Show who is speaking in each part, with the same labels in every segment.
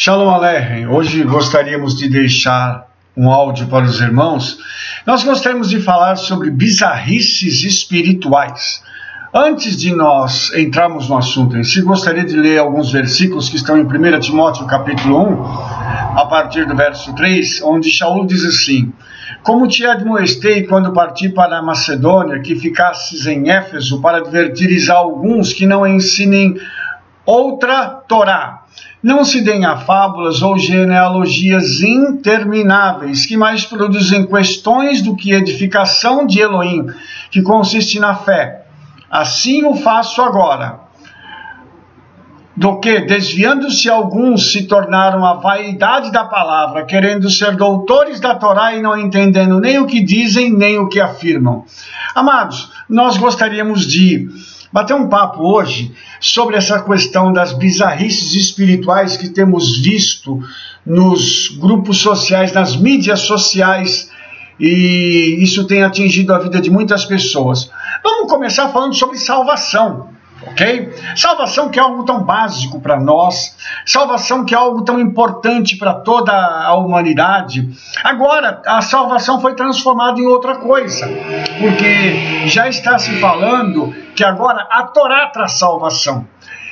Speaker 1: Shalom Aleichem. Hoje gostaríamos de deixar um áudio para os irmãos. Nós gostaríamos de falar sobre bizarrices espirituais. Antes de nós entrarmos no assunto em si, gostaria de ler alguns versículos que estão em 1 Timóteo capítulo 1, a partir do verso 3, onde Shaul diz assim: Como te admoestei quando parti para a Macedônia, que ficasses em Éfeso para advertires a alguns que não ensinem outra Torá não se deem a fábulas ou genealogias intermináveis, que mais produzem questões do que edificação de Elohim, que consiste na fé. Assim o faço agora. Do que, desviando-se alguns, se tornaram a vaidade da palavra, querendo ser doutores da Torá e não entendendo nem o que dizem, nem o que afirmam. Amados, nós gostaríamos de bater um papo hoje sobre essa questão das bizarrices espirituais que temos visto nos grupos sociais, nas mídias sociais, e isso tem atingido a vida de muitas pessoas. Vamos começar falando sobre salvação ok? Salvação que é algo tão básico para nós, salvação que é algo tão importante para toda a humanidade. Agora, a salvação foi transformada em outra coisa, porque já está se falando que agora a Torá traz salvação.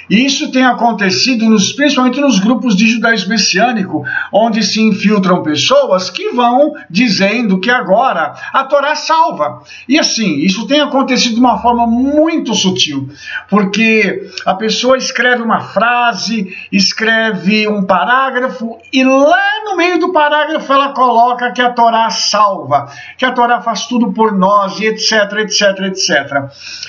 Speaker 1: E isso tem acontecido nos, principalmente nos grupos de judaísmo messiânico, onde se infiltram pessoas que vão dizendo que agora a Torá salva. E assim, isso tem acontecido de uma forma muito sutil, porque a pessoa escreve uma frase, escreve um parágrafo e lá no meio do parágrafo ela coloca que a Torá salva, que a Torá faz tudo por nós e etc, etc, etc.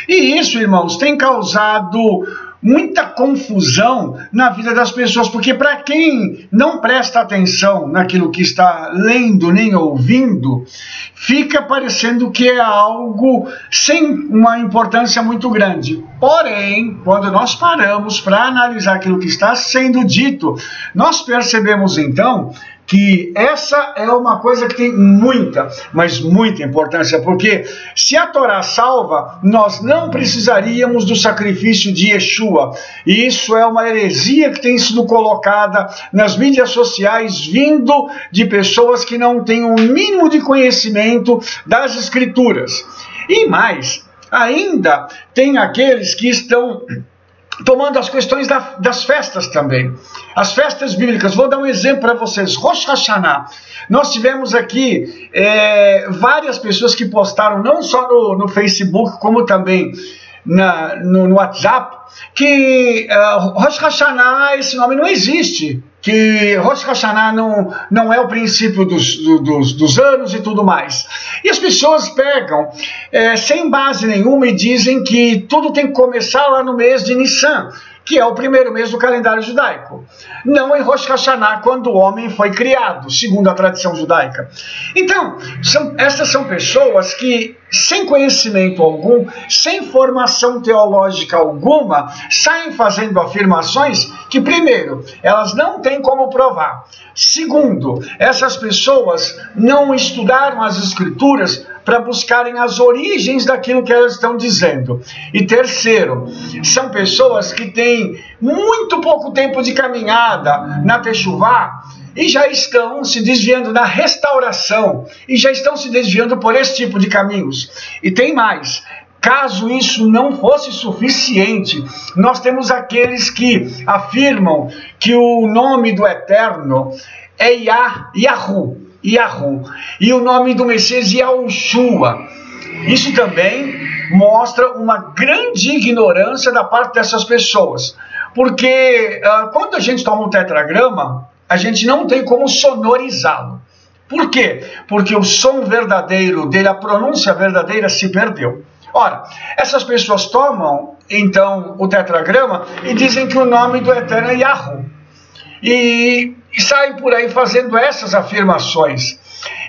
Speaker 1: E isso, irmãos, tem causado muita confusão na vida das pessoas, porque para quem não presta atenção naquilo que está lendo nem ouvindo, fica parecendo que é algo sem uma importância muito grande. Porém, quando nós paramos para analisar aquilo que está sendo dito, nós percebemos então que essa é uma coisa que tem muita, mas muita importância, porque se a Torá salva, nós não precisaríamos do sacrifício de Yeshua. E isso é uma heresia que tem sido colocada nas mídias sociais, vindo de pessoas que não têm o um mínimo de conhecimento das Escrituras. E mais, ainda tem aqueles que estão tomando as questões da, das festas também. As festas bíblicas. Vou dar um exemplo para vocês. Rosh Hashanah. Nós tivemos aqui é, várias pessoas que postaram, não só no, no Facebook, como também na, no, no, WhatsApp, que uh, Rosh Hashanah, esse nome não existe. Que Rosh Hashanah não, não é o princípio dos, dos, dos anos e tudo mais. E as pessoas pegam é, sem base nenhuma e dizem que tudo tem que começar lá no mês de Nissan que é o primeiro mês do calendário judaico. Não em Rosh Hashanah, quando o homem foi criado, segundo a tradição judaica. Então, são, essas são pessoas que, sem conhecimento algum, sem formação teológica alguma, saem fazendo afirmações que, primeiro, elas não têm como provar. Segundo, essas pessoas não estudaram as escrituras para buscarem as origens daquilo que elas estão dizendo. E terceiro, são pessoas que têm muito pouco tempo de caminhada na Techuvá e já estão se desviando da restauração e já estão se desviando por esse tipo de caminhos. E tem mais, Caso isso não fosse suficiente, nós temos aqueles que afirmam que o nome do Eterno é Yah, Yahu, Yahu. E o nome do Messias Yahushua. Isso também mostra uma grande ignorância da parte dessas pessoas. Porque uh, quando a gente toma um tetragrama, a gente não tem como sonorizá-lo. Por quê? Porque o som verdadeiro dele, a pronúncia verdadeira se perdeu. Ora, essas pessoas tomam então o tetragrama e dizem que o nome do Eterno é Yahoo. E e saem por aí fazendo essas afirmações.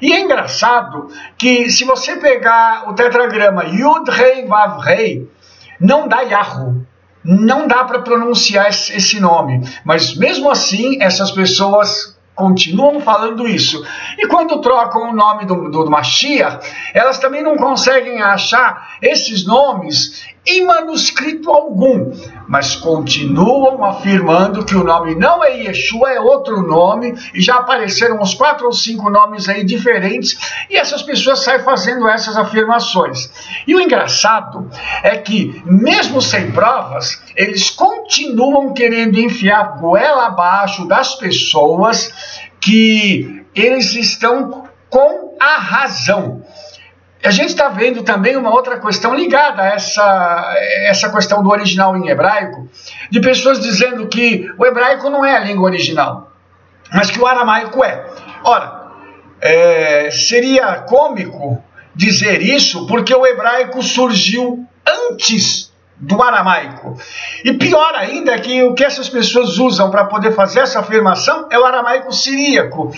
Speaker 1: E é engraçado que se você pegar o tetragrama Yud Rei Vav Rei, não dá Yahoo. Não dá para pronunciar esse nome. Mas mesmo assim, essas pessoas continuam falando isso. E quando trocam o nome do, do, Mashiach, elas também não conseguem achar esses nomes em manuscrito algum, mas continuam afirmando que o nome não é Yeshua, é outro nome, e já apareceram uns quatro ou cinco nomes aí diferentes, e essas pessoas saem fazendo essas afirmações. E o engraçado é que, mesmo sem provas, eles continuam querendo enfiar goela abaixo das pessoas que eles estão com a razão. A gente está vendo também uma outra questão ligada a essa, essa questão do original em hebraico, de pessoas dizendo que o hebraico não é a língua original, mas que o aramaico é. Ora, é, seria cômico dizer isso porque o hebraico surgiu antes do aramaico. E pior ainda é que o que essas pessoas usam para poder fazer essa afirmação é o aramaico siríaco,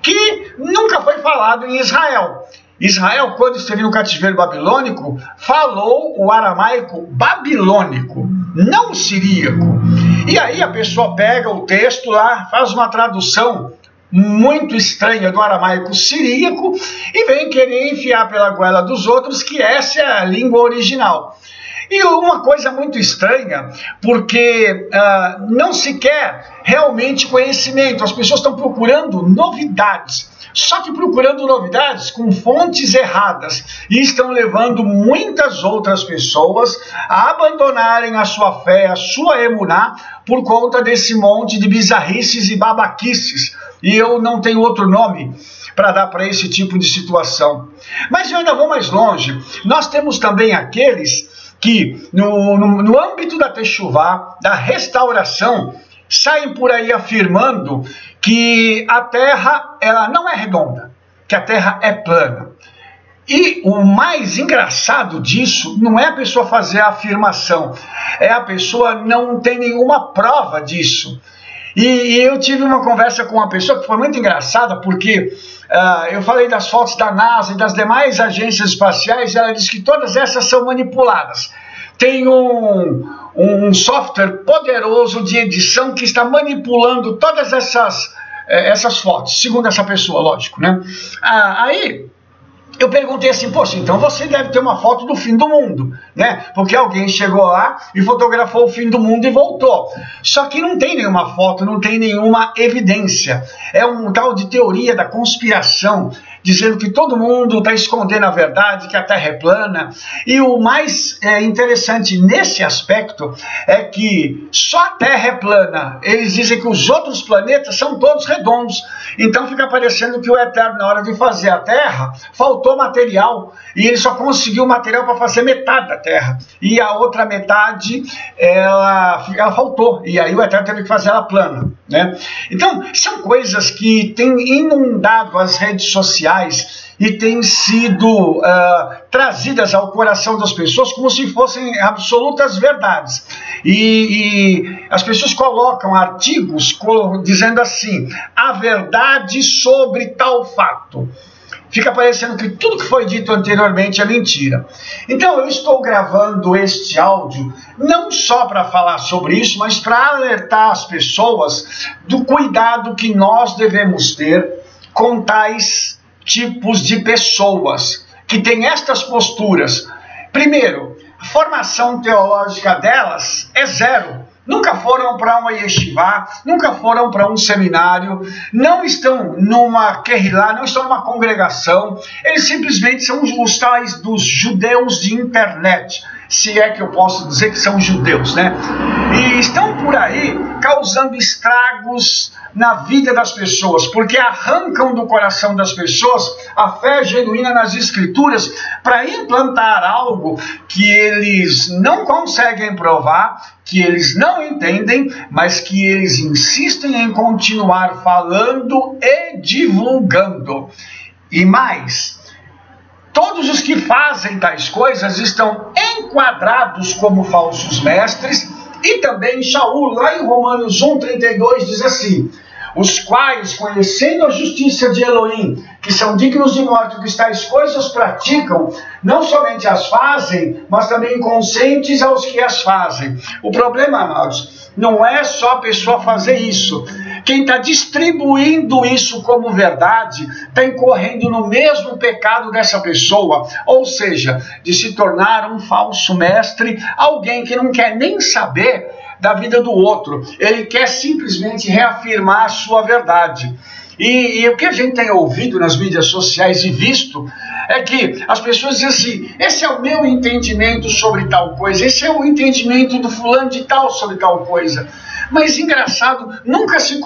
Speaker 1: que nunca foi falado em Israel. Israel, quando esteve no cativeiro babilônico, falou o aramaico babilônico, não siríaco. E aí a pessoa pega o texto lá, faz uma tradução muito estranha do aramaico siríaco e vem querer enfiar pela goela dos outros que essa é a língua original. E uma coisa muito estranha, porque uh, não se quer realmente conhecimento, as pessoas estão procurando novidades só que procurando novidades com fontes erradas e estão levando muitas outras pessoas a abandonarem a sua fé, a sua emuná, por conta desse monte de bizarrices e babaquices. E eu não tenho outro nome para dar para esse tipo de situação. Mas eu ainda vou mais longe. Nós temos também aqueles que, no, no, no âmbito da Techuvá, da restauração, saem por aí afirmando que a Terra ela não é redonda, que a Terra é plana. E o mais engraçado disso não é a pessoa fazer a afirmação, é a pessoa não ter nenhuma prova disso. E, e eu tive uma conversa com uma pessoa que foi muito engraçada, porque uh, eu falei das fotos da NASA e das demais agências espaciais, e ela disse que todas essas são manipuladas. Tem um, um software poderoso de edição que está manipulando todas essas, eh, essas fotos, segundo essa pessoa, lógico, né? Ah, aí eu perguntei assim, poxa, então você deve ter uma foto do fim do mundo, né? Porque alguém chegou lá e fotografou o fim do mundo e voltou. Só que não tem nenhuma foto, não tem nenhuma evidência. É um tal de teoria da conspiração dizendo que todo mundo está escondendo a verdade, que a Terra é plana. E o mais é, interessante nesse aspecto é que só a Terra é plana. Eles dizem que os outros planetas são todos redondos. Então fica parecendo que o Eterno, na hora de fazer a Terra, faltou material e ele só conseguiu material para fazer metade da Terra. E a outra metade, ela, ela faltou. E aí o Eterno teve que fazer ela plana. Né? Então, são coisas que têm inundado as redes sociais e têm sido uh, trazidas ao coração das pessoas como se fossem absolutas verdades. E, e as pessoas colocam artigos dizendo assim: a verdade sobre tal fato fica parecendo que tudo que foi dito anteriormente é mentira. Então eu estou gravando este áudio não só para falar sobre isso, mas para alertar as pessoas do cuidado que nós devemos ter com tais tipos de pessoas que têm estas posturas. Primeiro, a formação teológica delas é zero. Nunca foram para uma yeshiva, nunca foram para um seminário, não estão numa querrilá, não estão numa congregação, eles simplesmente são os tais dos judeus de internet se é que eu posso dizer que são judeus, né? E estão por aí causando estragos na vida das pessoas, porque arrancam do coração das pessoas a fé genuína nas Escrituras para implantar algo que eles não conseguem provar, que eles não entendem, mas que eles insistem em continuar falando e divulgando. E mais, Todos os que fazem tais coisas estão enquadrados como falsos mestres, e também Shaul, lá em Romanos 1,32, diz assim: os quais, conhecendo a justiça de Elohim, que são dignos de morte, que tais coisas praticam, não somente as fazem, mas também consentes aos que as fazem. O problema, amados, não é só a pessoa fazer isso. Quem está distribuindo isso como verdade está incorrendo no mesmo pecado dessa pessoa, ou seja, de se tornar um falso mestre, alguém que não quer nem saber da vida do outro, ele quer simplesmente reafirmar a sua verdade. E, e, o que a gente tem ouvido nas mídias sociais e visto é que as pessoas dizem assim: esse é o meu entendimento sobre tal coisa, esse é o entendimento do fulano de tal sobre tal coisa. Mas engraçado, nunca se,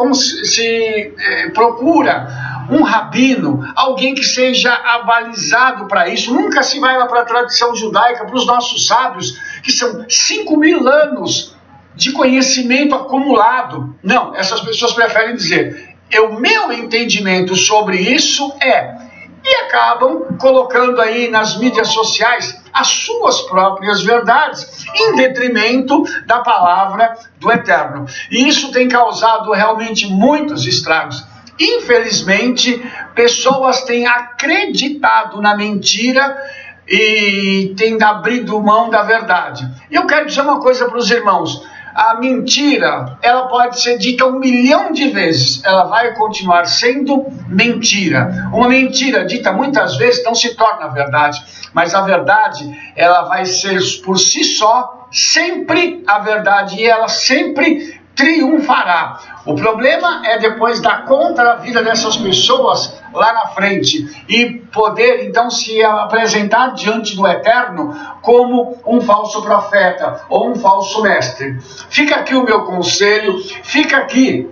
Speaker 1: se é, procura um rabino, alguém que seja avalizado para isso. Nunca se vai lá para a tradição judaica, para os nossos sábios, que são 5 mil anos de conhecimento acumulado. Não, essas pessoas preferem dizer: o meu entendimento sobre isso é. E acabam colocando aí nas mídias sociais as suas próprias verdades, em detrimento da palavra do Eterno. E isso tem causado realmente muitos estragos. Infelizmente, pessoas têm acreditado na mentira e têm abrido mão da verdade. E eu quero dizer uma coisa para os irmãos: a mentira, ela pode ser dita um milhão de vezes, ela vai continuar sendo mentira. Uma mentira dita muitas vezes não se torna verdade, mas a verdade, ela vai ser por si só sempre a verdade e ela sempre triunfará. O problema é depois dar conta da vida dessas pessoas lá na frente e poder então se apresentar diante do Eterno como um falso profeta ou um falso mestre. Fica aqui o meu conselho, fica aqui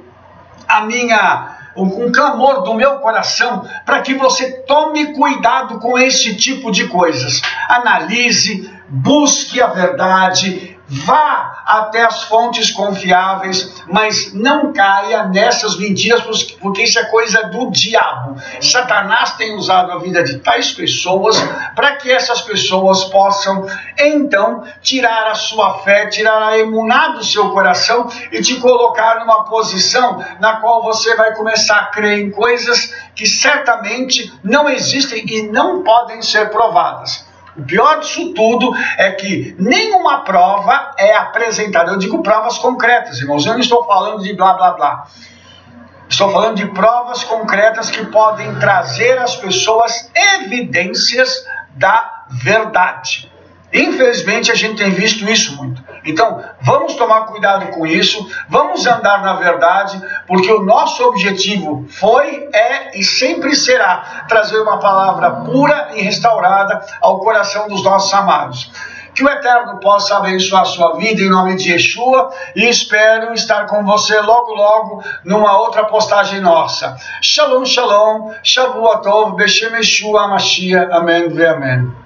Speaker 1: a minha um, clamor do meu coração para que você tome cuidado com esse tipo de coisas. Analise, busque a verdade, Vá até as fontes confiáveis, mas não caia nessas mentiras, porque isso é coisa do diabo. Satanás tem usado a vida de tais pessoas para que essas pessoas possam, então, tirar a sua fé, tirar a emuná do seu coração e te colocar numa posição na qual você vai começar a crer em coisas que certamente não existem e não podem ser provadas. O pior disso tudo é que nenhuma prova é apresentada. Eu digo provas concretas, irmãos. Eu não estou falando de blá blá blá. Estou falando de provas concretas que podem trazer às pessoas evidências da verdade. Infelizmente, a gente tem visto isso muito. Então, vamos tomar cuidado com isso, vamos andar na verdade, porque o nosso objetivo foi, é e sempre será trazer uma palavra pura e restaurada ao coração dos nossos amados. Que o Eterno possa abençoar a sua vida em nome de Yeshua e espero estar com você logo, logo numa outra postagem nossa. Shalom, shalom, Shavuot Tov, Beshem Yeshua, Mashiach, Amém Amém.